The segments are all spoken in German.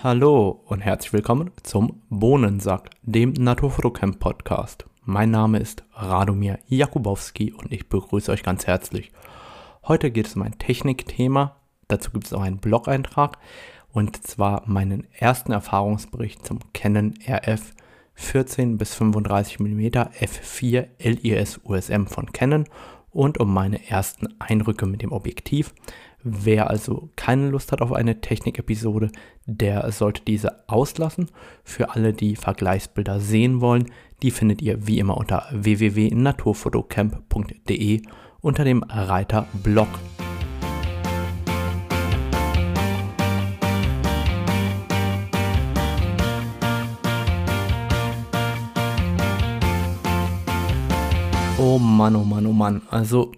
Hallo und herzlich willkommen zum Bohnensack, dem Naturfotocamp Podcast. Mein Name ist Radomir Jakubowski und ich begrüße euch ganz herzlich. Heute geht es um ein Technikthema, dazu gibt es auch einen Blog-Eintrag und zwar meinen ersten Erfahrungsbericht zum Canon RF 14 bis 35 mm f4 LIS USM von Canon und um meine ersten Eindrücke mit dem Objektiv. Wer also keine Lust hat auf eine Technik-Episode, der sollte diese auslassen. Für alle, die Vergleichsbilder sehen wollen, die findet ihr wie immer unter www.naturfotocamp.de unter dem Reiter Blog. Oh Mann, oh Mann, oh Mann. Also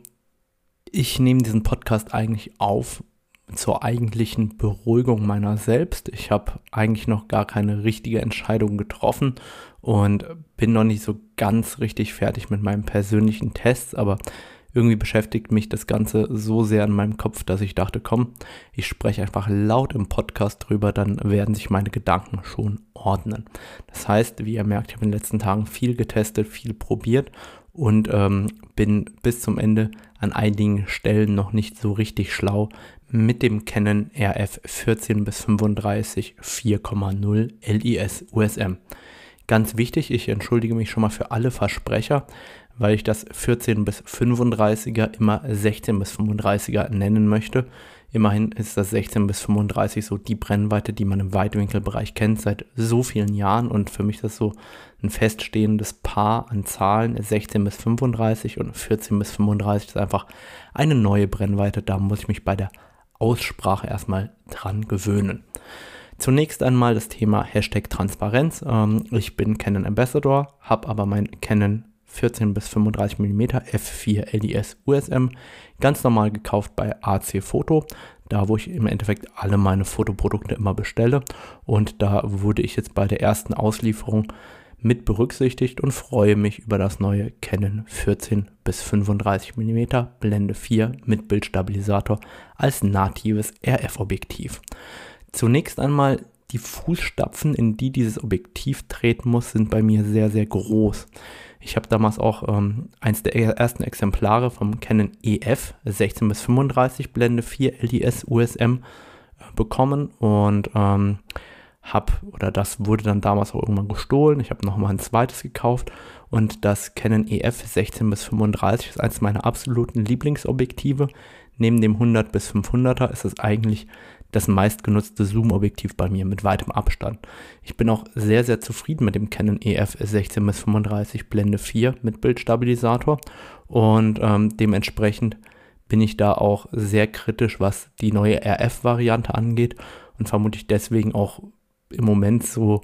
ich nehme diesen Podcast eigentlich auf zur eigentlichen Beruhigung meiner selbst. Ich habe eigentlich noch gar keine richtige Entscheidung getroffen und bin noch nicht so ganz richtig fertig mit meinem persönlichen Test, aber irgendwie beschäftigt mich das Ganze so sehr in meinem Kopf, dass ich dachte, komm, ich spreche einfach laut im Podcast drüber, dann werden sich meine Gedanken schon ordnen. Das heißt, wie ihr merkt, ich habe in den letzten Tagen viel getestet, viel probiert und ähm, bin bis zum Ende an einigen Stellen noch nicht so richtig schlau mit dem Canon RF 14 bis 35 4,0 LIS USM. Ganz wichtig, ich entschuldige mich schon mal für alle Versprecher, weil ich das 14 bis 35er immer 16 bis 35er nennen möchte. Immerhin ist das 16 bis 35 so die Brennweite, die man im Weitwinkelbereich kennt seit so vielen Jahren und für mich ist das so ein feststehendes Paar an Zahlen 16 bis 35 und 14 bis 35 ist einfach eine neue Brennweite. Da muss ich mich bei der Aussprache erstmal dran gewöhnen. Zunächst einmal das Thema Hashtag Transparenz. Ähm, ich bin Canon Ambassador, habe aber mein Canon 14 bis 35 mm f4 LDS USM ganz normal gekauft bei AC Photo, da wo ich im Endeffekt alle meine Fotoprodukte immer bestelle und da wurde ich jetzt bei der ersten Auslieferung mit berücksichtigt und freue mich über das neue Canon 14 bis 35 mm Blende 4 mit Bildstabilisator als natives RF-Objektiv. Zunächst einmal die Fußstapfen, in die dieses Objektiv treten muss, sind bei mir sehr, sehr groß. Ich habe damals auch ähm, eins der ersten Exemplare vom Canon EF 16 bis 35 Blende 4 LDS USM äh, bekommen und ähm, habe, oder das wurde dann damals auch irgendwann gestohlen. Ich habe nochmal ein zweites gekauft und das Canon EF 16 bis 35 ist eines meiner absoluten Lieblingsobjektive. Neben dem 100 bis 500er ist es eigentlich das meistgenutzte Zoom-Objektiv bei mir mit weitem Abstand. Ich bin auch sehr, sehr zufrieden mit dem Canon EF 16 bis 35 Blende 4 mit Bildstabilisator und ähm, dementsprechend bin ich da auch sehr kritisch, was die neue RF-Variante angeht und vermutlich deswegen auch im Moment so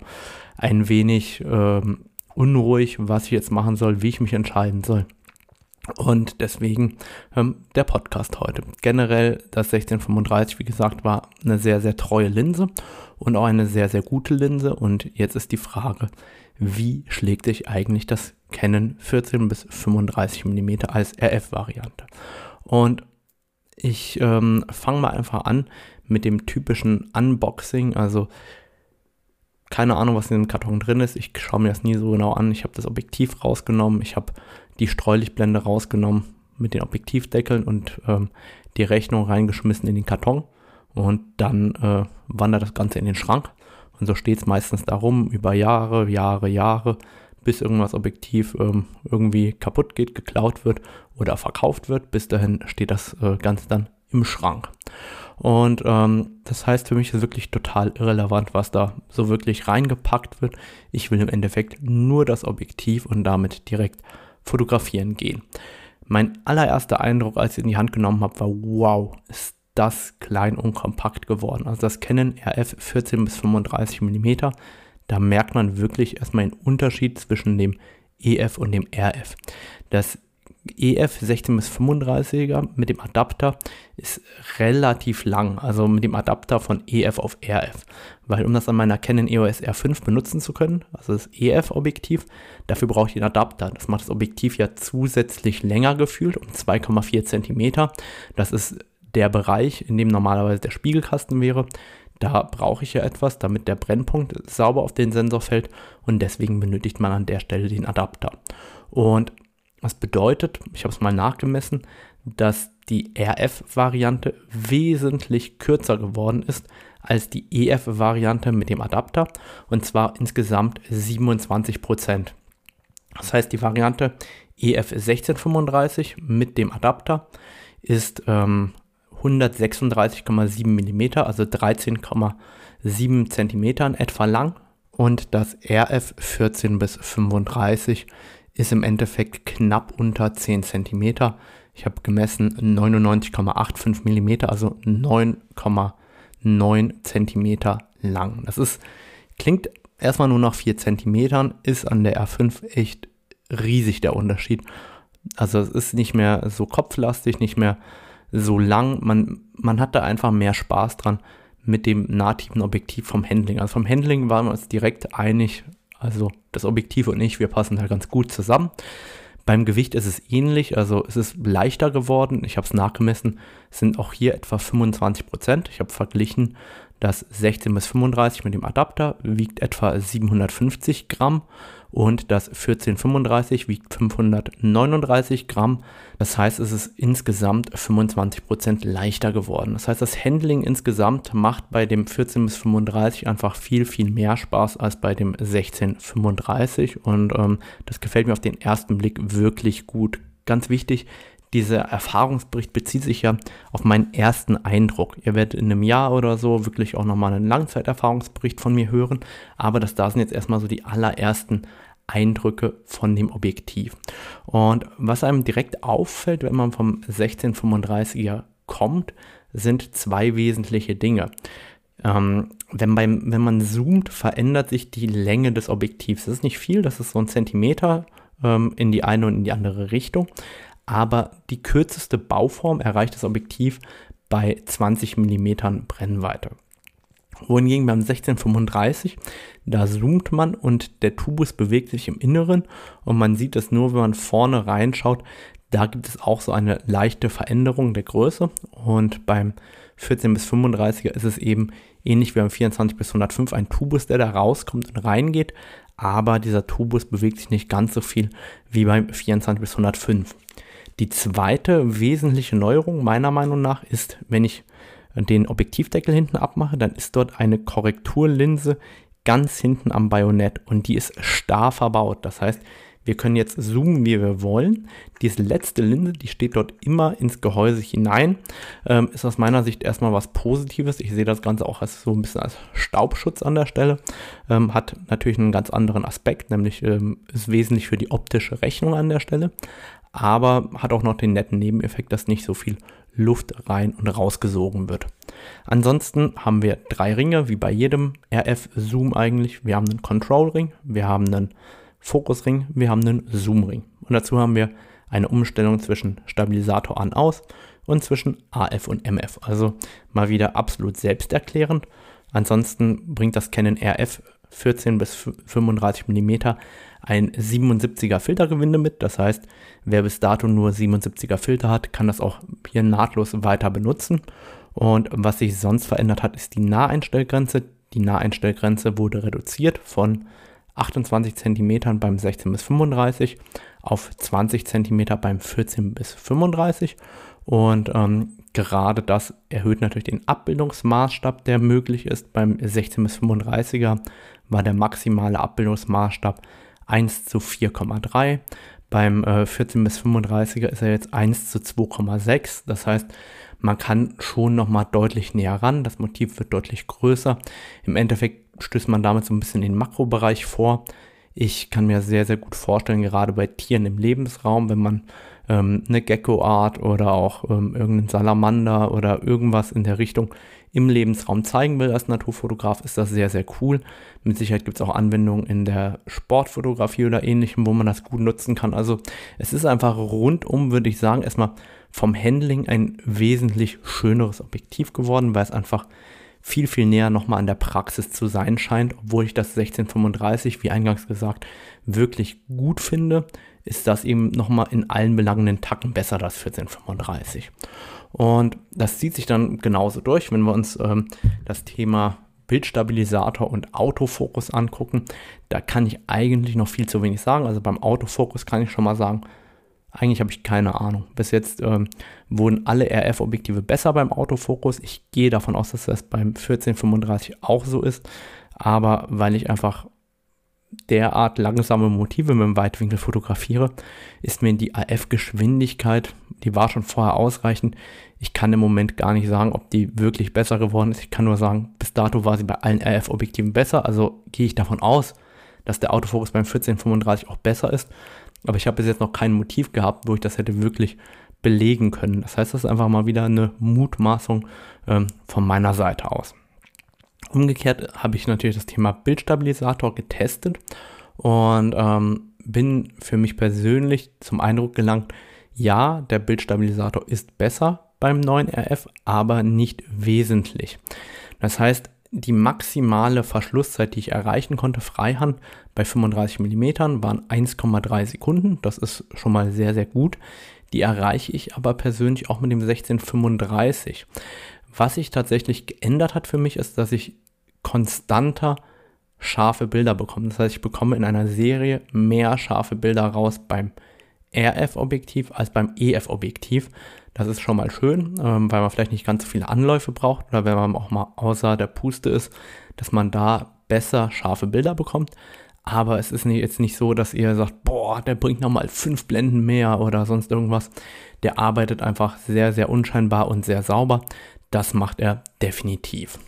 ein wenig ähm, unruhig, was ich jetzt machen soll, wie ich mich entscheiden soll. Und deswegen ähm, der Podcast heute. Generell das 1635, wie gesagt, war eine sehr, sehr treue Linse und auch eine sehr, sehr gute Linse. Und jetzt ist die Frage, wie schlägt sich eigentlich das Canon 14 bis 35 mm als RF-Variante? Und ich ähm, fange mal einfach an mit dem typischen Unboxing. Also keine Ahnung, was in dem Karton drin ist. Ich schaue mir das nie so genau an. Ich habe das Objektiv rausgenommen. Ich habe die Streulichtblende rausgenommen mit den Objektivdeckeln und ähm, die Rechnung reingeschmissen in den Karton. Und dann äh, wandert das Ganze in den Schrank. Und so steht es meistens darum, über Jahre, Jahre, Jahre, bis irgendwas Objektiv ähm, irgendwie kaputt geht, geklaut wird oder verkauft wird. Bis dahin steht das äh, Ganze dann im Schrank. Und ähm, das heißt für mich ist wirklich total irrelevant, was da so wirklich reingepackt wird. Ich will im Endeffekt nur das Objektiv und damit direkt fotografieren gehen. Mein allererster Eindruck, als ich in die Hand genommen habe, war, wow, ist das klein und kompakt geworden. Also das Canon RF 14 bis 35 mm, da merkt man wirklich erstmal den Unterschied zwischen dem EF und dem RF. Das EF 16 bis 35er mit dem Adapter ist relativ lang, also mit dem Adapter von EF auf RF, weil um das an meiner Canon EOS R5 benutzen zu können, also das EF-Objektiv, dafür brauche ich den Adapter. Das macht das Objektiv ja zusätzlich länger gefühlt, um 2,4 cm. Das ist der Bereich, in dem normalerweise der Spiegelkasten wäre. Da brauche ich ja etwas, damit der Brennpunkt sauber auf den Sensor fällt und deswegen benötigt man an der Stelle den Adapter. Und das bedeutet, ich habe es mal nachgemessen, dass die RF-Variante wesentlich kürzer geworden ist als die EF-Variante mit dem Adapter und zwar insgesamt 27 Prozent. Das heißt, die Variante EF 1635 mit dem Adapter ist ähm, 136,7 mm, also 13,7 cm etwa lang. Und das RF 14 bis 35 ist im Endeffekt knapp unter 10 cm. Ich habe gemessen 99,85 mm, also 9,9 cm lang. Das ist, klingt erstmal nur nach 4 cm, ist an der R5 echt riesig der Unterschied. Also es ist nicht mehr so kopflastig, nicht mehr so lang. Man, man hat da einfach mehr Spaß dran mit dem nativen Objektiv vom Handling. Also vom Handling waren wir uns direkt einig. Also das Objektiv und ich, wir passen da ganz gut zusammen. Beim Gewicht ist es ähnlich, also es ist leichter geworden. Ich habe es nachgemessen, es sind auch hier etwa 25 Prozent. Ich habe verglichen, das 16 bis 35 mit dem Adapter wiegt etwa 750 Gramm und das 1435 wiegt 539 Gramm. Das heißt, es ist insgesamt 25% leichter geworden. Das heißt, das Handling insgesamt macht bei dem 14 bis 35 einfach viel, viel mehr Spaß als bei dem 1635 und ähm, das gefällt mir auf den ersten Blick wirklich gut. Ganz wichtig, dieser Erfahrungsbericht bezieht sich ja auf meinen ersten Eindruck. Ihr werdet in einem Jahr oder so wirklich auch nochmal einen Langzeiterfahrungsbericht von mir hören, aber das da sind jetzt erstmal so die allerersten Eindrücke von dem Objektiv. Und was einem direkt auffällt, wenn man vom 1635er kommt, sind zwei wesentliche Dinge. Ähm, wenn, beim, wenn man zoomt, verändert sich die Länge des Objektivs. Das ist nicht viel, das ist so ein Zentimeter ähm, in die eine und in die andere Richtung. Aber die kürzeste Bauform erreicht das Objektiv bei 20 mm Brennweite wohingegen beim 1635, da zoomt man und der Tubus bewegt sich im Inneren und man sieht es nur, wenn man vorne reinschaut. Da gibt es auch so eine leichte Veränderung der Größe und beim 14 bis 35er ist es eben ähnlich wie beim 24 bis 105 ein Tubus, der da rauskommt und reingeht, aber dieser Tubus bewegt sich nicht ganz so viel wie beim 24 bis 105. Die zweite wesentliche Neuerung meiner Meinung nach ist, wenn ich den Objektivdeckel hinten abmache, dann ist dort eine Korrekturlinse ganz hinten am Bajonett und die ist starr verbaut. Das heißt, wir können jetzt zoomen, wie wir wollen. Diese letzte Linse, die steht dort immer ins Gehäuse hinein. Ähm, ist aus meiner Sicht erstmal was Positives. Ich sehe das Ganze auch als so ein bisschen als Staubschutz an der Stelle. Ähm, hat natürlich einen ganz anderen Aspekt, nämlich ähm, ist wesentlich für die optische Rechnung an der Stelle. Aber hat auch noch den netten Nebeneffekt, dass nicht so viel Luft rein und rausgesogen wird. Ansonsten haben wir drei Ringe, wie bei jedem RF-Zoom eigentlich. Wir haben einen Control-Ring, wir haben einen Fokus-Ring, wir haben einen Zoom-Ring. Und dazu haben wir eine Umstellung zwischen Stabilisator an-aus und zwischen AF und MF. Also mal wieder absolut selbsterklärend. Ansonsten bringt das Canon RF 14 bis 35 mm ein 77er Filtergewinde mit. Das heißt, wer bis dato nur 77er Filter hat, kann das auch hier nahtlos weiter benutzen. Und was sich sonst verändert hat, ist die Naheinstellgrenze. Die Naheinstellgrenze wurde reduziert von 28 cm beim 16 bis 35 auf 20 cm beim 14 bis 35. Und ähm, gerade das erhöht natürlich den Abbildungsmaßstab, der möglich ist. Beim 16 bis 35er war der maximale Abbildungsmaßstab 1 zu 4,3. Beim äh, 14 bis 35er ist er jetzt 1 zu 2,6. Das heißt, man kann schon nochmal deutlich näher ran. Das Motiv wird deutlich größer. Im Endeffekt stößt man damit so ein bisschen in den Makrobereich vor. Ich kann mir sehr, sehr gut vorstellen, gerade bei Tieren im Lebensraum, wenn man ähm, eine Gecko-Art oder auch ähm, irgendeinen Salamander oder irgendwas in der Richtung im Lebensraum zeigen will als Naturfotograf, ist das sehr, sehr cool. Mit Sicherheit gibt es auch Anwendungen in der Sportfotografie oder ähnlichem, wo man das gut nutzen kann. Also es ist einfach rundum, würde ich sagen, erstmal vom Handling ein wesentlich schöneres Objektiv geworden, weil es einfach viel, viel näher nochmal an der Praxis zu sein scheint, obwohl ich das 1635, wie eingangs gesagt, wirklich gut finde ist das eben nochmal in allen belangenden Tacken besser, das 1435. Und das zieht sich dann genauso durch, wenn wir uns ähm, das Thema Bildstabilisator und Autofokus angucken. Da kann ich eigentlich noch viel zu wenig sagen. Also beim Autofokus kann ich schon mal sagen, eigentlich habe ich keine Ahnung. Bis jetzt ähm, wurden alle RF-Objektive besser beim Autofokus. Ich gehe davon aus, dass das beim 1435 auch so ist. Aber weil ich einfach derart langsame Motive mit dem Weitwinkel fotografiere, ist mir die AF-Geschwindigkeit, die war schon vorher ausreichend. Ich kann im Moment gar nicht sagen, ob die wirklich besser geworden ist. Ich kann nur sagen, bis dato war sie bei allen RF-Objektiven besser. Also gehe ich davon aus, dass der Autofokus beim 1435 auch besser ist. Aber ich habe bis jetzt noch kein Motiv gehabt, wo ich das hätte wirklich belegen können. Das heißt, das ist einfach mal wieder eine Mutmaßung ähm, von meiner Seite aus. Umgekehrt habe ich natürlich das Thema Bildstabilisator getestet und ähm, bin für mich persönlich zum Eindruck gelangt, ja, der Bildstabilisator ist besser beim neuen RF, aber nicht wesentlich. Das heißt, die maximale Verschlusszeit, die ich erreichen konnte, Freihand bei 35 mm, waren 1,3 Sekunden. Das ist schon mal sehr, sehr gut. Die erreiche ich aber persönlich auch mit dem 1635. Was sich tatsächlich geändert hat für mich, ist, dass ich konstanter scharfe Bilder bekomme. Das heißt, ich bekomme in einer Serie mehr scharfe Bilder raus beim RF-Objektiv als beim EF-Objektiv. Das ist schon mal schön, ähm, weil man vielleicht nicht ganz so viele Anläufe braucht oder wenn man auch mal außer der Puste ist, dass man da besser scharfe Bilder bekommt. Aber es ist jetzt nicht so, dass ihr sagt, boah, der bringt nochmal fünf Blenden mehr oder sonst irgendwas. Der arbeitet einfach sehr, sehr unscheinbar und sehr sauber. Das macht er definitiv.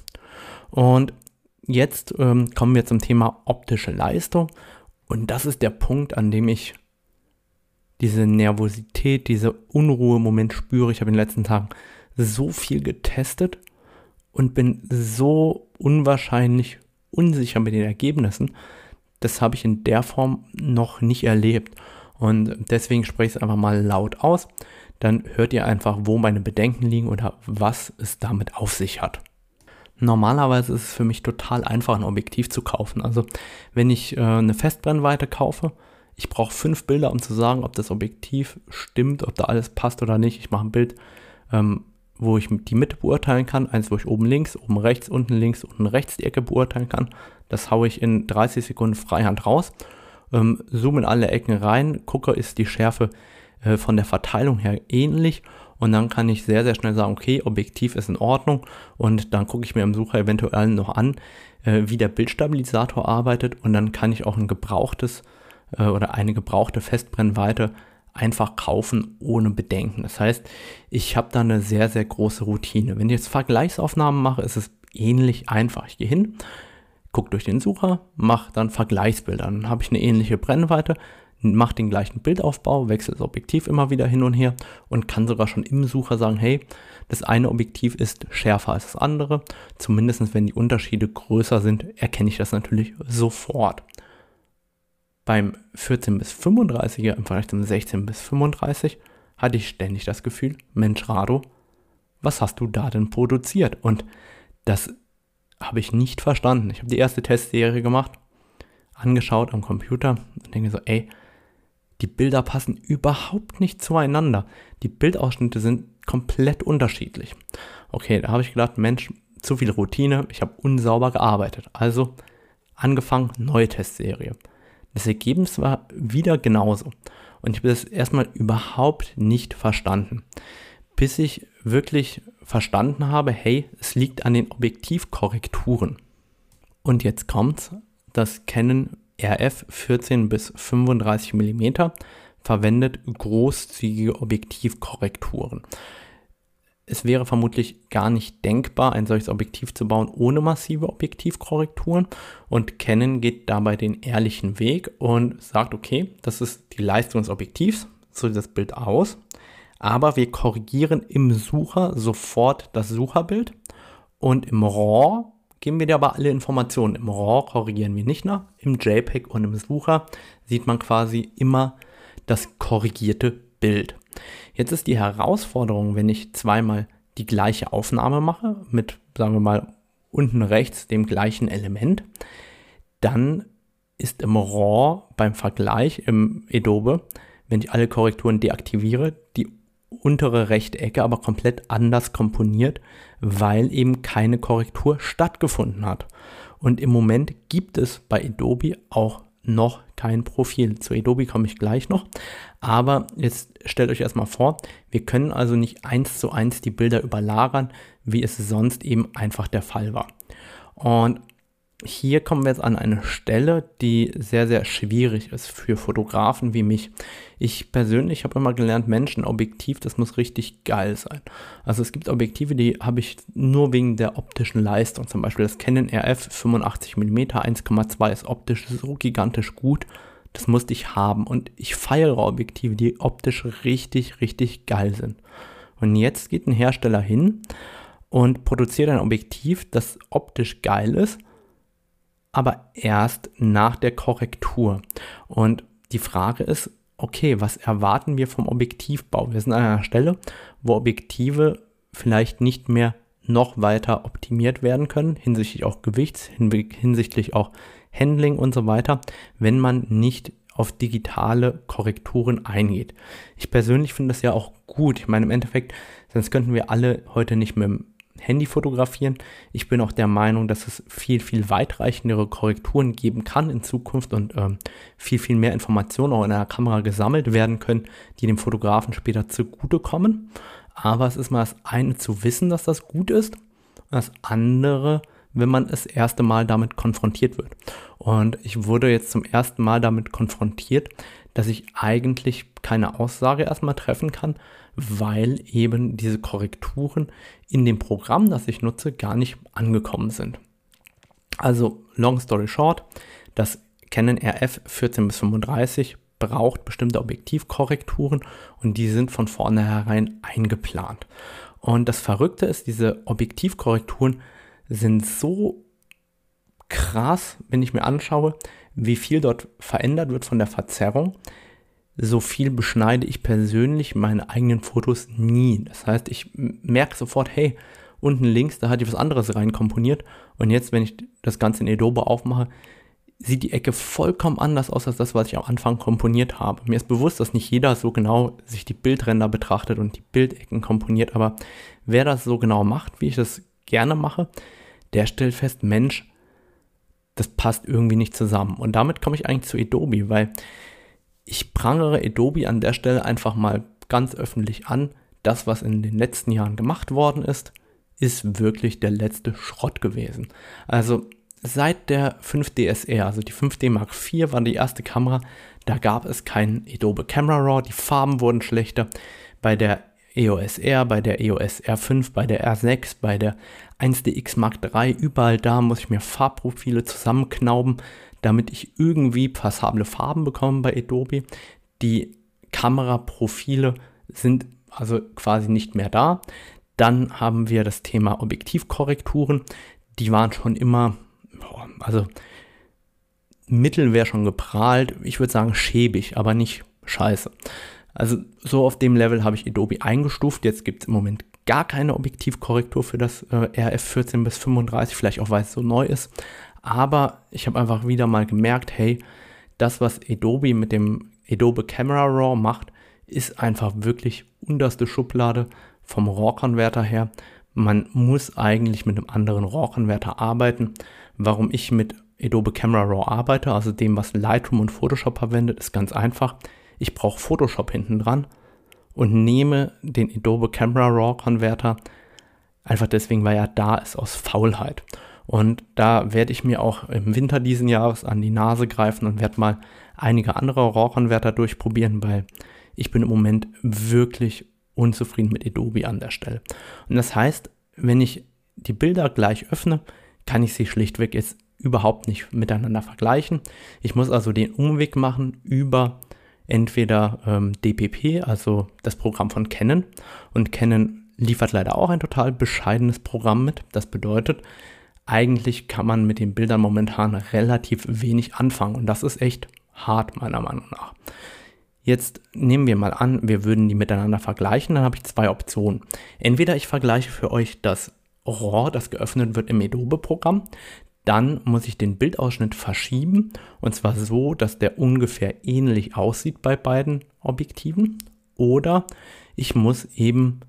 Und jetzt ähm, kommen wir zum Thema optische Leistung. Und das ist der Punkt, an dem ich diese Nervosität, diese Unruhe im Moment spüre. Ich habe in den letzten Tagen so viel getestet und bin so unwahrscheinlich unsicher mit den Ergebnissen. Das habe ich in der Form noch nicht erlebt. Und deswegen spreche ich es einfach mal laut aus. Dann hört ihr einfach, wo meine Bedenken liegen oder was es damit auf sich hat. Normalerweise ist es für mich total einfach, ein Objektiv zu kaufen. Also wenn ich äh, eine Festbrennweite kaufe, ich brauche fünf Bilder, um zu sagen, ob das Objektiv stimmt, ob da alles passt oder nicht. Ich mache ein Bild, ähm, wo ich die Mitte beurteilen kann, eins, wo ich oben links, oben rechts, unten links, unten rechts die Ecke beurteilen kann. Das haue ich in 30 Sekunden Freihand raus, ähm, zoome in alle Ecken rein, gucke, ist die Schärfe äh, von der Verteilung her ähnlich und dann kann ich sehr, sehr schnell sagen, okay, Objektiv ist in Ordnung und dann gucke ich mir im Sucher eventuell noch an, äh, wie der Bildstabilisator arbeitet und dann kann ich auch ein gebrauchtes äh, oder eine gebrauchte Festbrennweite einfach kaufen ohne Bedenken. Das heißt, ich habe da eine sehr, sehr große Routine. Wenn ich jetzt Vergleichsaufnahmen mache, ist es ähnlich einfach. Ich gehe hin, gucke durch den Sucher, mache dann Vergleichsbilder. Dann habe ich eine ähnliche Brennweite, mache den gleichen Bildaufbau, wechsle das Objektiv immer wieder hin und her und kann sogar schon im Sucher sagen, hey, das eine Objektiv ist schärfer als das andere. Zumindest wenn die Unterschiede größer sind, erkenne ich das natürlich sofort. Beim 14 bis 35er im Vergleich zum 16 bis 35 hatte ich ständig das Gefühl, Mensch Rado, was hast du da denn produziert? Und das habe ich nicht verstanden. Ich habe die erste Testserie gemacht, angeschaut am Computer und denke so, ey, die Bilder passen überhaupt nicht zueinander. Die Bildausschnitte sind komplett unterschiedlich. Okay, da habe ich gedacht, Mensch, zu viel Routine, ich habe unsauber gearbeitet. Also angefangen, neue Testserie. Das Ergebnis war wieder genauso. Und ich habe das erstmal überhaupt nicht verstanden. Bis ich wirklich verstanden habe, hey, es liegt an den Objektivkorrekturen. Und jetzt kommt's, das Canon RF 14 bis 35 mm verwendet großzügige Objektivkorrekturen es wäre vermutlich gar nicht denkbar, ein solches Objektiv zu bauen ohne massive Objektivkorrekturen. Und Canon geht dabei den ehrlichen Weg und sagt, okay, das ist die Leistung des Objektivs, so sieht das Bild aus. Aber wir korrigieren im Sucher sofort das Sucherbild und im RAW geben wir dir aber alle Informationen. Im RAW korrigieren wir nicht nach, im JPEG und im Sucher sieht man quasi immer das korrigierte Bild. Jetzt ist die Herausforderung, wenn ich zweimal die gleiche Aufnahme mache, mit, sagen wir mal, unten rechts dem gleichen Element, dann ist im RAW beim Vergleich im Adobe, wenn ich alle Korrekturen deaktiviere, die untere rechte Ecke aber komplett anders komponiert, weil eben keine Korrektur stattgefunden hat. Und im Moment gibt es bei Adobe auch noch kein Profil. Zu Adobe komme ich gleich noch. Aber jetzt stellt euch erstmal vor, wir können also nicht eins zu eins die Bilder überlagern, wie es sonst eben einfach der Fall war. Und hier kommen wir jetzt an eine Stelle, die sehr, sehr schwierig ist für Fotografen wie mich. Ich persönlich habe immer gelernt, Menschen, Objektiv, das muss richtig geil sein. Also es gibt Objektive, die habe ich nur wegen der optischen Leistung. Zum Beispiel das Canon RF 85mm 1,2 ist optisch so gigantisch gut. Das musste ich haben. Und ich feiere Objektive, die optisch richtig, richtig geil sind. Und jetzt geht ein Hersteller hin und produziert ein Objektiv, das optisch geil ist aber erst nach der Korrektur. Und die Frage ist, okay, was erwarten wir vom Objektivbau? Wir sind an einer Stelle, wo Objektive vielleicht nicht mehr noch weiter optimiert werden können, hinsichtlich auch Gewichts, hinsichtlich auch Handling und so weiter, wenn man nicht auf digitale Korrekturen eingeht. Ich persönlich finde das ja auch gut. Ich meine, im Endeffekt, sonst könnten wir alle heute nicht mit dem Handy fotografieren. Ich bin auch der Meinung, dass es viel, viel weitreichendere Korrekturen geben kann in Zukunft und ähm, viel, viel mehr Informationen auch in einer Kamera gesammelt werden können, die dem Fotografen später zugutekommen. Aber es ist mal das eine zu wissen, dass das gut ist, das andere, wenn man das erste Mal damit konfrontiert wird. Und ich wurde jetzt zum ersten Mal damit konfrontiert, dass ich eigentlich keine Aussage erstmal treffen kann, weil eben diese Korrekturen in dem Programm, das ich nutze, gar nicht angekommen sind. Also, long story short, das Canon RF 14 bis 35 braucht bestimmte Objektivkorrekturen und die sind von vornherein eingeplant. Und das Verrückte ist, diese Objektivkorrekturen sind so krass, wenn ich mir anschaue, wie viel dort verändert wird von der Verzerrung, so viel beschneide ich persönlich meine eigenen Fotos nie. Das heißt, ich merke sofort, hey, unten links, da hatte ich was anderes reinkomponiert. Und jetzt, wenn ich das Ganze in Adobe aufmache, sieht die Ecke vollkommen anders aus als das, was ich am Anfang komponiert habe. Mir ist bewusst, dass nicht jeder so genau sich die Bildränder betrachtet und die Bildecken komponiert, aber wer das so genau macht, wie ich das gerne mache, der stellt fest, Mensch, das passt irgendwie nicht zusammen. Und damit komme ich eigentlich zu Adobe, weil ich prangere Adobe an der Stelle einfach mal ganz öffentlich an. Das, was in den letzten Jahren gemacht worden ist, ist wirklich der letzte Schrott gewesen. Also seit der 5DSR, also die 5D Mark IV war die erste Kamera, da gab es kein Adobe Camera Raw, die Farben wurden schlechter. Bei der EOS R, bei der EOS R5, bei der R6, bei der 1DX Mark III, überall da muss ich mir Farbprofile zusammenknauben, damit ich irgendwie passable Farben bekomme bei Adobe. Die Kameraprofile sind also quasi nicht mehr da. Dann haben wir das Thema Objektivkorrekturen. Die waren schon immer, also Mittel wäre schon geprahlt. Ich würde sagen schäbig, aber nicht scheiße. Also so auf dem Level habe ich Adobe eingestuft. Jetzt gibt es im Moment gar keine Objektivkorrektur für das äh, RF 14 bis 35, vielleicht auch weil es so neu ist. Aber ich habe einfach wieder mal gemerkt, hey, das, was Adobe mit dem Adobe Camera Raw macht, ist einfach wirklich unterste Schublade vom RAW-Konverter her. Man muss eigentlich mit einem anderen RAW-Konverter arbeiten. Warum ich mit Adobe Camera Raw arbeite, also dem, was Lightroom und Photoshop verwendet, ist ganz einfach. Ich brauche Photoshop hinten dran und nehme den Adobe Camera Raw Konverter einfach deswegen, weil er da ist aus Faulheit. Und da werde ich mir auch im Winter diesen Jahres an die Nase greifen und werde mal einige andere RAW-Konverter durchprobieren, weil ich bin im Moment wirklich unzufrieden mit Adobe an der Stelle. Und das heißt, wenn ich die Bilder gleich öffne, kann ich sie schlichtweg jetzt überhaupt nicht miteinander vergleichen. Ich muss also den Umweg machen über entweder ähm, DPP, also das Programm von Canon. Und Canon liefert leider auch ein total bescheidenes Programm mit. Das bedeutet, eigentlich kann man mit den Bildern momentan relativ wenig anfangen und das ist echt hart meiner Meinung nach. Jetzt nehmen wir mal an, wir würden die miteinander vergleichen, dann habe ich zwei Optionen. Entweder ich vergleiche für euch das RAW, das geöffnet wird im Adobe-Programm, dann muss ich den Bildausschnitt verschieben und zwar so, dass der ungefähr ähnlich aussieht bei beiden Objektiven. Oder ich muss eben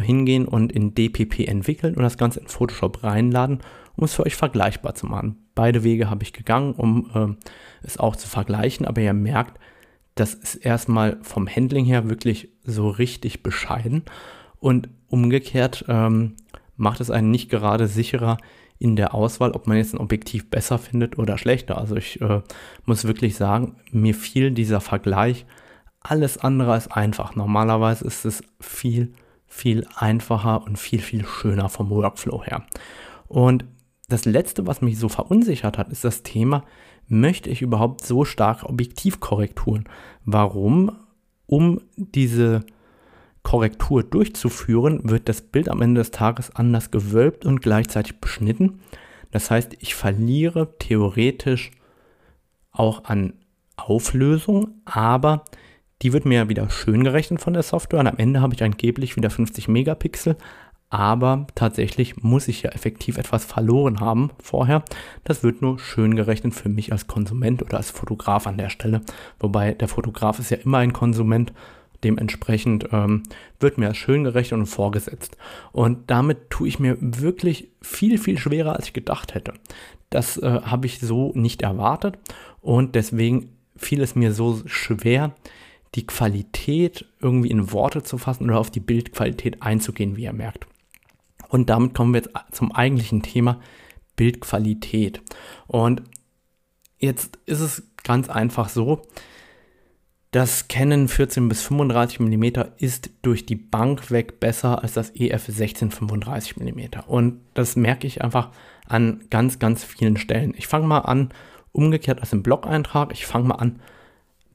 hingehen und in DPP entwickeln und das Ganze in Photoshop reinladen, um es für euch vergleichbar zu machen. Beide Wege habe ich gegangen, um äh, es auch zu vergleichen, aber ihr merkt, das ist erstmal vom Handling her wirklich so richtig bescheiden und umgekehrt ähm, macht es einen nicht gerade sicherer in der Auswahl, ob man jetzt ein Objektiv besser findet oder schlechter. Also ich äh, muss wirklich sagen, mir fiel dieser Vergleich alles andere als einfach. Normalerweise ist es viel, viel einfacher und viel, viel schöner vom Workflow her. Und das Letzte, was mich so verunsichert hat, ist das Thema, möchte ich überhaupt so stark Objektivkorrekturen? Warum? Um diese Korrektur durchzuführen, wird das Bild am Ende des Tages anders gewölbt und gleichzeitig beschnitten. Das heißt, ich verliere theoretisch auch an Auflösung, aber die wird mir wieder schön gerechnet von der Software und am Ende habe ich angeblich wieder 50 Megapixel, aber tatsächlich muss ich ja effektiv etwas verloren haben vorher. Das wird nur schön gerechnet für mich als Konsument oder als Fotograf an der Stelle, wobei der Fotograf ist ja immer ein Konsument Dementsprechend ähm, wird mir das schön gerechnet und vorgesetzt. Und damit tue ich mir wirklich viel, viel schwerer, als ich gedacht hätte. Das äh, habe ich so nicht erwartet und deswegen fiel es mir so schwer, die Qualität irgendwie in Worte zu fassen oder auf die Bildqualität einzugehen, wie ihr merkt. Und damit kommen wir jetzt zum eigentlichen Thema Bildqualität. Und jetzt ist es ganz einfach so, das Canon 14 bis 35 mm ist durch die Bank weg besser als das EF 16 35 mm. Und das merke ich einfach an ganz, ganz vielen Stellen. Ich fange mal an, umgekehrt als im Blog-Eintrag, ich fange mal an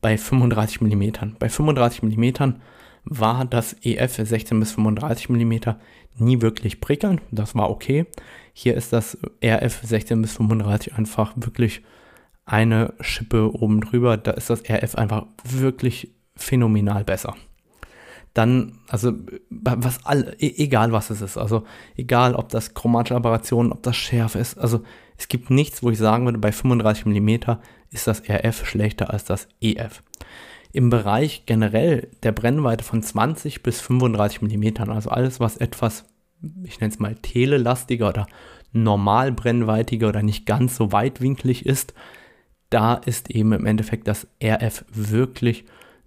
bei 35 mm. Bei 35 mm war das EF 16 bis 35 mm nie wirklich prickelnd, das war okay. Hier ist das RF 16 bis 35 einfach wirklich eine Schippe oben drüber, da ist das RF einfach wirklich phänomenal besser. Dann, also, was all, e, egal was es ist, also, egal ob das chromatische Aberration, ob das Schärfe ist, also, es gibt nichts, wo ich sagen würde, bei 35 mm ist das RF schlechter als das EF. Im Bereich generell der Brennweite von 20 bis 35 mm, also alles, was etwas, ich nenne es mal telelastiger oder normal brennweitiger oder nicht ganz so weitwinklig ist, da ist eben im Endeffekt das RF wirklich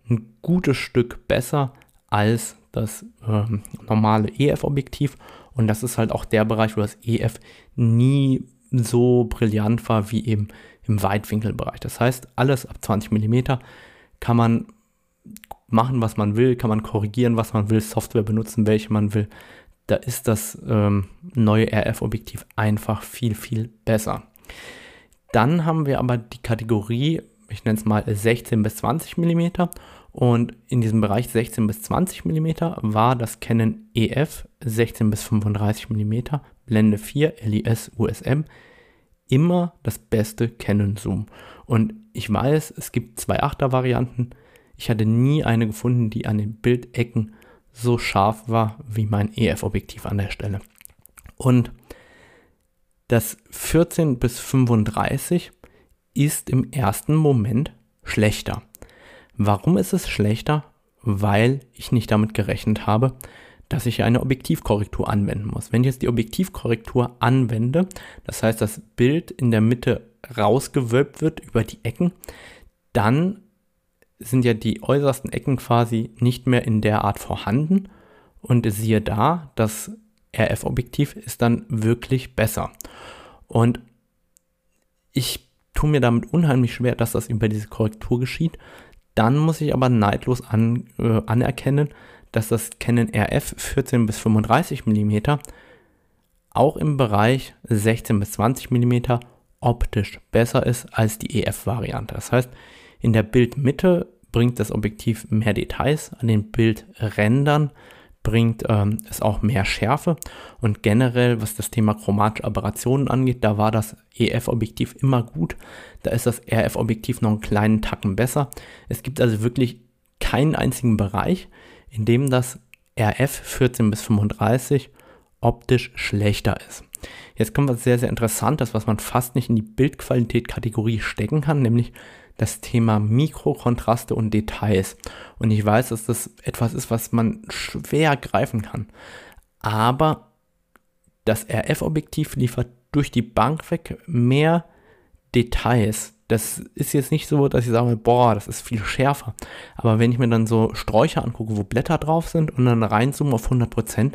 ein gutes Stück besser als das ähm, normale EF-Objektiv. Und das ist halt auch der Bereich, wo das EF nie so brillant war wie eben im Weitwinkelbereich. Das heißt, alles ab 20 mm kann man machen, was man will, kann man korrigieren, was man will, Software benutzen, welche man will. Da ist das ähm, neue RF-Objektiv einfach viel, viel besser. Dann haben wir aber die Kategorie, ich nenne es mal 16 bis 20 mm. Und in diesem Bereich 16 bis 20 mm war das Canon EF 16 bis 35 mm, Blende 4, LIS, USM immer das beste Canon Zoom. Und ich weiß, es gibt zwei 8er Varianten. Ich hatte nie eine gefunden, die an den Bildecken so scharf war wie mein EF-Objektiv an der Stelle. Und das 14 bis 35 ist im ersten Moment schlechter. Warum ist es schlechter? Weil ich nicht damit gerechnet habe, dass ich eine Objektivkorrektur anwenden muss. Wenn ich jetzt die Objektivkorrektur anwende, das heißt, das Bild in der Mitte rausgewölbt wird über die Ecken, dann sind ja die äußersten Ecken quasi nicht mehr in der Art vorhanden. Und siehe da, das RF-Objektiv ist dann wirklich besser. Und ich tue mir damit unheimlich schwer, dass das über diese Korrektur geschieht. Dann muss ich aber neidlos an, äh, anerkennen, dass das Canon RF 14 bis 35 mm auch im Bereich 16 bis 20 mm optisch besser ist als die EF-Variante. Das heißt, in der Bildmitte bringt das Objektiv mehr Details, an den Bildrändern bringt ähm, es auch mehr Schärfe. Und generell, was das Thema chromatische Aberrationen angeht, da war das EF-Objektiv immer gut. Da ist das RF-Objektiv noch einen kleinen Tacken besser. Es gibt also wirklich keinen einzigen Bereich, in dem das RF 14 bis 35 optisch schlechter ist. Jetzt kommt was sehr, sehr Interessantes, was man fast nicht in die Bildqualität-Kategorie stecken kann, nämlich das Thema Mikrokontraste und Details. Und ich weiß, dass das etwas ist, was man schwer greifen kann. Aber das RF-Objektiv liefert durch die Bank weg mehr Details. Das ist jetzt nicht so, dass ich sage, boah, das ist viel schärfer. Aber wenn ich mir dann so Sträucher angucke, wo Blätter drauf sind und dann reinzoomen auf 100%,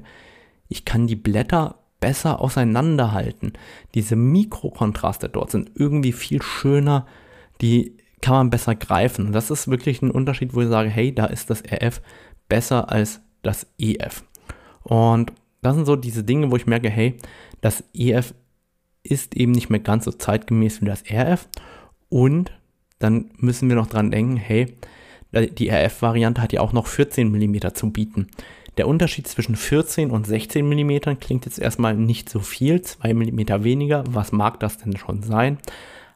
ich kann die Blätter besser auseinanderhalten. Diese Mikrokontraste dort sind irgendwie viel schöner, die kann man besser greifen. Und das ist wirklich ein Unterschied, wo ich sage, hey, da ist das RF besser als das EF. Und das sind so diese Dinge, wo ich merke, hey, das EF ist eben nicht mehr ganz so zeitgemäß wie das RF. Und dann müssen wir noch dran denken, hey, die RF-Variante hat ja auch noch 14 mm zu bieten. Der Unterschied zwischen 14 und 16 mm klingt jetzt erstmal nicht so viel, 2 mm weniger. Was mag das denn schon sein?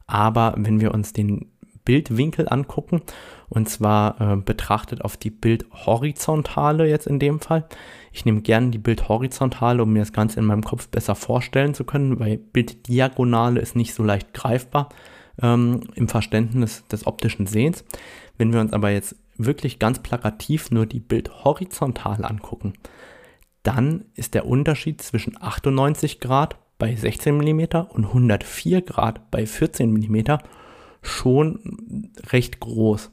Aber wenn wir uns den Bildwinkel angucken, und zwar äh, betrachtet auf die Bildhorizontale jetzt in dem Fall. Ich nehme gerne die Bildhorizontale, um mir das Ganze in meinem Kopf besser vorstellen zu können, weil Bilddiagonale ist nicht so leicht greifbar ähm, im Verständnis des optischen Sehens. Wenn wir uns aber jetzt wirklich ganz plakativ nur die Bildhorizontale angucken, dann ist der Unterschied zwischen 98 Grad bei 16 mm und 104 Grad bei 14 mm schon recht groß.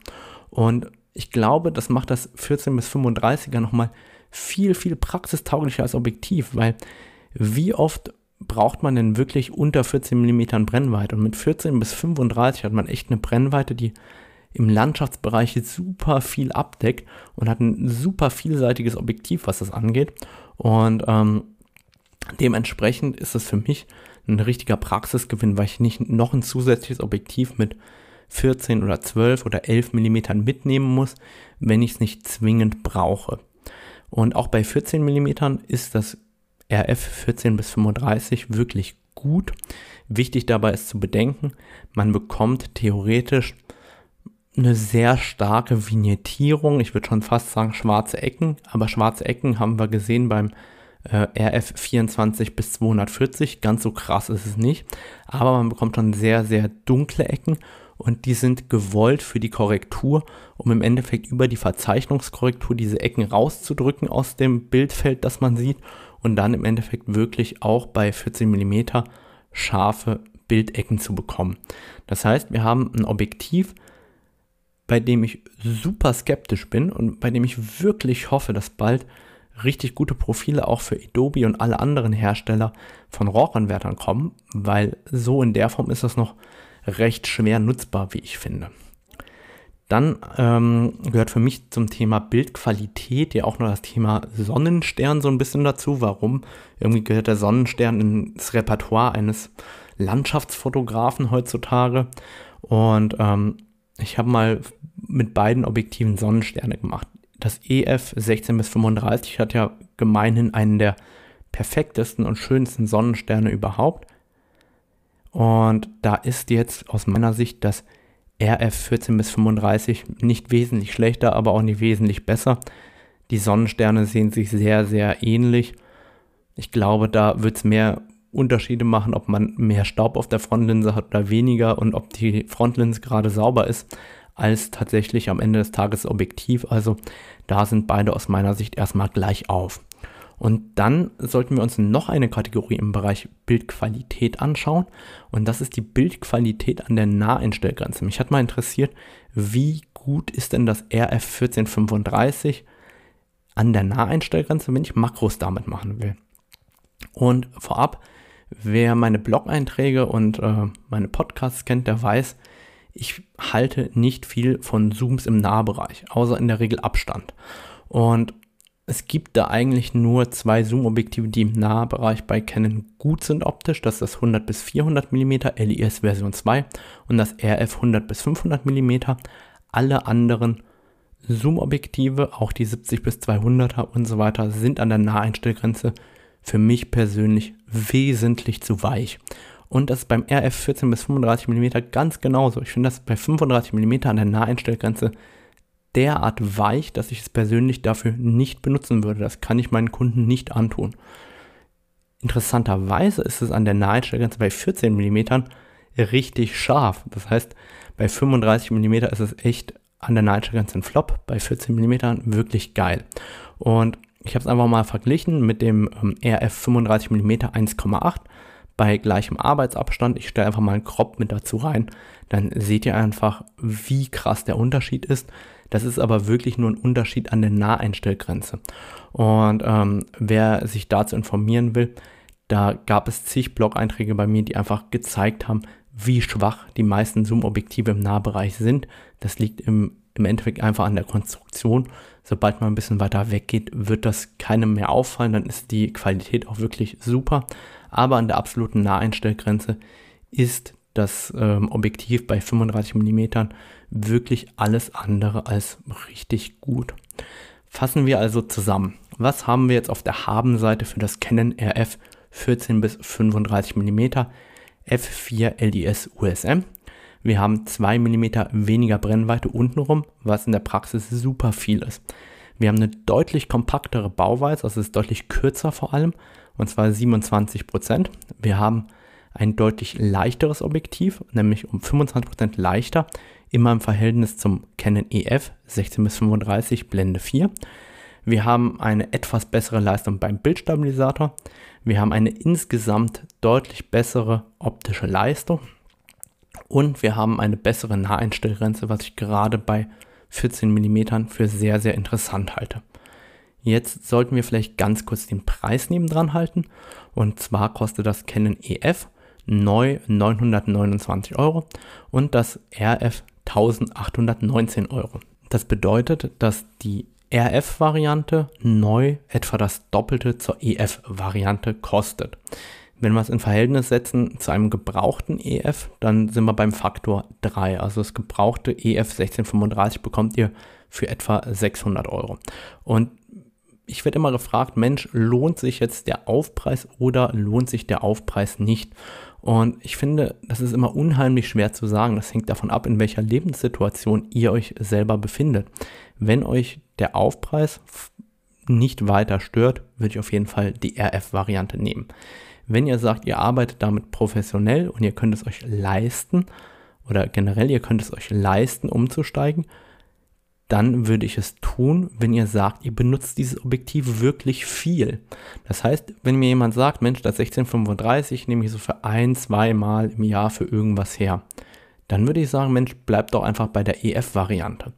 Und ich glaube, das macht das 14 bis 35er nochmal viel, viel praxistauglicher als Objektiv, weil wie oft braucht man denn wirklich unter 14 mm Brennweite? Und mit 14 bis 35 hat man echt eine Brennweite, die im Landschaftsbereich super viel abdeckt und hat ein super vielseitiges Objektiv, was das angeht. Und ähm, dementsprechend ist es für mich ein richtiger Praxisgewinn, weil ich nicht noch ein zusätzliches Objektiv mit 14 oder 12 oder 11 mm mitnehmen muss, wenn ich es nicht zwingend brauche. Und auch bei 14 mm ist das RF 14 bis 35 wirklich gut. Wichtig dabei ist zu bedenken, man bekommt theoretisch eine sehr starke Vignettierung. Ich würde schon fast sagen schwarze Ecken, aber schwarze Ecken haben wir gesehen beim äh, RF 24 bis 240. Ganz so krass ist es nicht, aber man bekommt schon sehr, sehr dunkle Ecken und die sind gewollt für die Korrektur, um im Endeffekt über die Verzeichnungskorrektur diese Ecken rauszudrücken aus dem Bildfeld, das man sieht und dann im Endeffekt wirklich auch bei 14 mm scharfe Bildecken zu bekommen. Das heißt, wir haben ein Objektiv, bei dem ich super skeptisch bin und bei dem ich wirklich hoffe, dass bald richtig gute Profile auch für Adobe und alle anderen Hersteller von RAW-Anwärtern kommen, weil so in der Form ist das noch recht schwer nutzbar, wie ich finde. Dann ähm, gehört für mich zum Thema Bildqualität ja auch noch das Thema Sonnenstern so ein bisschen dazu. Warum? Irgendwie gehört der Sonnenstern ins Repertoire eines Landschaftsfotografen heutzutage. Und ähm, ich habe mal mit beiden Objektiven Sonnensterne gemacht. Das EF 16 bis 35 hat ja gemeinhin einen der perfektesten und schönsten Sonnensterne überhaupt. Und da ist jetzt aus meiner Sicht das RF 14 bis 35 nicht wesentlich schlechter, aber auch nicht wesentlich besser. Die Sonnensterne sehen sich sehr, sehr ähnlich. Ich glaube, da wird es mehr Unterschiede machen, ob man mehr Staub auf der Frontlinse hat oder weniger und ob die Frontlinse gerade sauber ist, als tatsächlich am Ende des Tages Objektiv. Also da sind beide aus meiner Sicht erstmal gleich auf. Und dann sollten wir uns noch eine Kategorie im Bereich Bildqualität anschauen. Und das ist die Bildqualität an der Naheinstellgrenze. Mich hat mal interessiert, wie gut ist denn das RF 1435 an der Naheinstellgrenze, wenn ich Makros damit machen will. Und vorab, wer meine Blog-Einträge und äh, meine Podcasts kennt, der weiß, ich halte nicht viel von Zooms im Nahbereich, außer in der Regel Abstand. Und es gibt da eigentlich nur zwei Zoom-Objektive, die im Nahbereich bei Canon gut sind optisch. Das ist das 100 bis 400 mm LIS Version 2 und das RF 100 bis 500 mm. Alle anderen Zoom-Objektive, auch die 70 bis 200er und so weiter, sind an der Naheinstellgrenze für mich persönlich wesentlich zu weich. Und das ist beim RF 14 bis 35 mm ganz genauso. Ich finde das bei 35 mm an der Naheinstellgrenze derart weich, dass ich es persönlich dafür nicht benutzen würde. Das kann ich meinen Kunden nicht antun. Interessanterweise ist es an der Naheinstellgrenze bei 14 mm richtig scharf. Das heißt, bei 35 mm ist es echt an der Naheinstellgrenze ein Flop, bei 14 mm wirklich geil. Und ich habe es einfach mal verglichen mit dem RF 35 mm 1,8 bei gleichem Arbeitsabstand. Ich stelle einfach mal einen Crop mit dazu rein. Dann seht ihr einfach, wie krass der Unterschied ist. Das ist aber wirklich nur ein Unterschied an der Naheinstellgrenze. Und ähm, wer sich dazu informieren will, da gab es zig Blog-Einträge bei mir, die einfach gezeigt haben, wie schwach die meisten Zoom-Objektive im Nahbereich sind. Das liegt im, im Endeffekt einfach an der Konstruktion. Sobald man ein bisschen weiter weggeht, wird das keinem mehr auffallen. Dann ist die Qualität auch wirklich super. Aber an der absoluten Naheinstellgrenze ist das ähm, Objektiv bei 35 mm wirklich alles andere als richtig gut. Fassen wir also zusammen. Was haben wir jetzt auf der Habenseite für das Canon RF 14 bis 35 mm f4 LDS USM? Wir haben 2 mm weniger Brennweite untenrum, was in der Praxis super viel ist. Wir haben eine deutlich kompaktere Bauweise, also es ist deutlich kürzer vor allem, und zwar 27%. Wir haben ein deutlich leichteres Objektiv, nämlich um 25% leichter, immer im Verhältnis zum Canon EF 16 bis 35 Blende 4. Wir haben eine etwas bessere Leistung beim Bildstabilisator. Wir haben eine insgesamt deutlich bessere optische Leistung. Und wir haben eine bessere Naheinstellgrenze, was ich gerade bei 14 mm für sehr, sehr interessant halte. Jetzt sollten wir vielleicht ganz kurz den Preis nebendran halten. Und zwar kostet das Canon EF neu 929 Euro und das RF 1819 Euro. Das bedeutet, dass die RF-Variante neu etwa das Doppelte zur EF-Variante kostet. Wenn wir es in Verhältnis setzen zu einem gebrauchten EF, dann sind wir beim Faktor 3. Also das gebrauchte EF 1635 bekommt ihr für etwa 600 Euro. Und ich werde immer gefragt, Mensch, lohnt sich jetzt der Aufpreis oder lohnt sich der Aufpreis nicht? Und ich finde, das ist immer unheimlich schwer zu sagen. Das hängt davon ab, in welcher Lebenssituation ihr euch selber befindet. Wenn euch der Aufpreis nicht weiter stört, würde ich auf jeden Fall die RF-Variante nehmen. Wenn ihr sagt, ihr arbeitet damit professionell und ihr könnt es euch leisten, oder generell ihr könnt es euch leisten, umzusteigen, dann würde ich es tun, wenn ihr sagt, ihr benutzt dieses Objektiv wirklich viel. Das heißt, wenn mir jemand sagt, Mensch, das 1635 nehme ich so für ein, zwei Mal im Jahr für irgendwas her, dann würde ich sagen, Mensch, bleibt doch einfach bei der EF-Variante.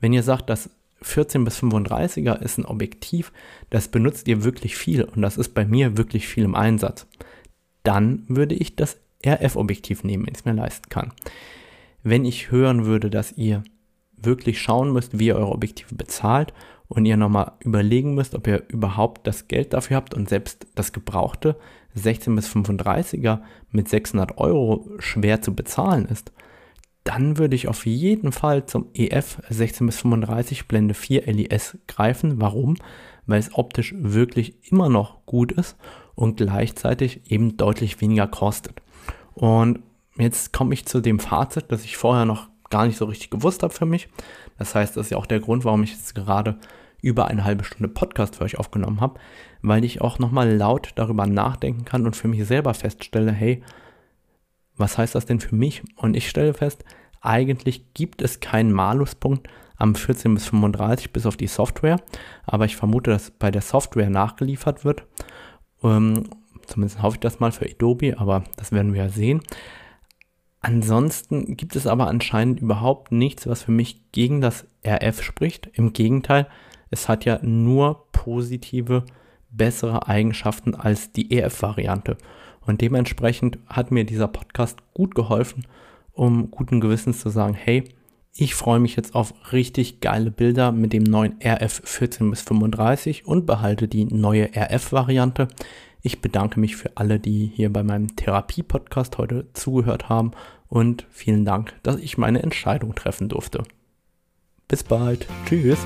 Wenn ihr sagt, das 14 bis 35er ist ein Objektiv, das benutzt ihr wirklich viel und das ist bei mir wirklich viel im Einsatz, dann würde ich das RF-Objektiv nehmen, wenn ich es mir leisten kann. Wenn ich hören würde, dass ihr wirklich schauen müsst, wie ihr eure Objektive bezahlt und ihr nochmal überlegen müsst, ob ihr überhaupt das Geld dafür habt und selbst das gebrauchte 16 bis 35er mit 600 Euro schwer zu bezahlen ist, dann würde ich auf jeden Fall zum EF 16 bis 35 Blende 4 LIS greifen. Warum? Weil es optisch wirklich immer noch gut ist und gleichzeitig eben deutlich weniger kostet. Und jetzt komme ich zu dem Fazit, das ich vorher noch gar nicht so richtig gewusst habe für mich. Das heißt, das ist ja auch der Grund, warum ich jetzt gerade über eine halbe Stunde Podcast für euch aufgenommen habe, weil ich auch nochmal laut darüber nachdenken kann und für mich selber feststelle, hey, was heißt das denn für mich? Und ich stelle fest, eigentlich gibt es keinen Maluspunkt am 14 bis 35 bis auf die Software, aber ich vermute, dass bei der Software nachgeliefert wird. Ähm, zumindest hoffe ich das mal für Adobe, aber das werden wir ja sehen. Ansonsten gibt es aber anscheinend überhaupt nichts, was für mich gegen das RF spricht. Im Gegenteil, es hat ja nur positive, bessere Eigenschaften als die EF-Variante. Und dementsprechend hat mir dieser Podcast gut geholfen, um guten Gewissens zu sagen, hey, ich freue mich jetzt auf richtig geile Bilder mit dem neuen RF 14 bis 35 und behalte die neue RF-Variante. Ich bedanke mich für alle, die hier bei meinem Therapie-Podcast heute zugehört haben und vielen Dank, dass ich meine Entscheidung treffen durfte. Bis bald. Tschüss.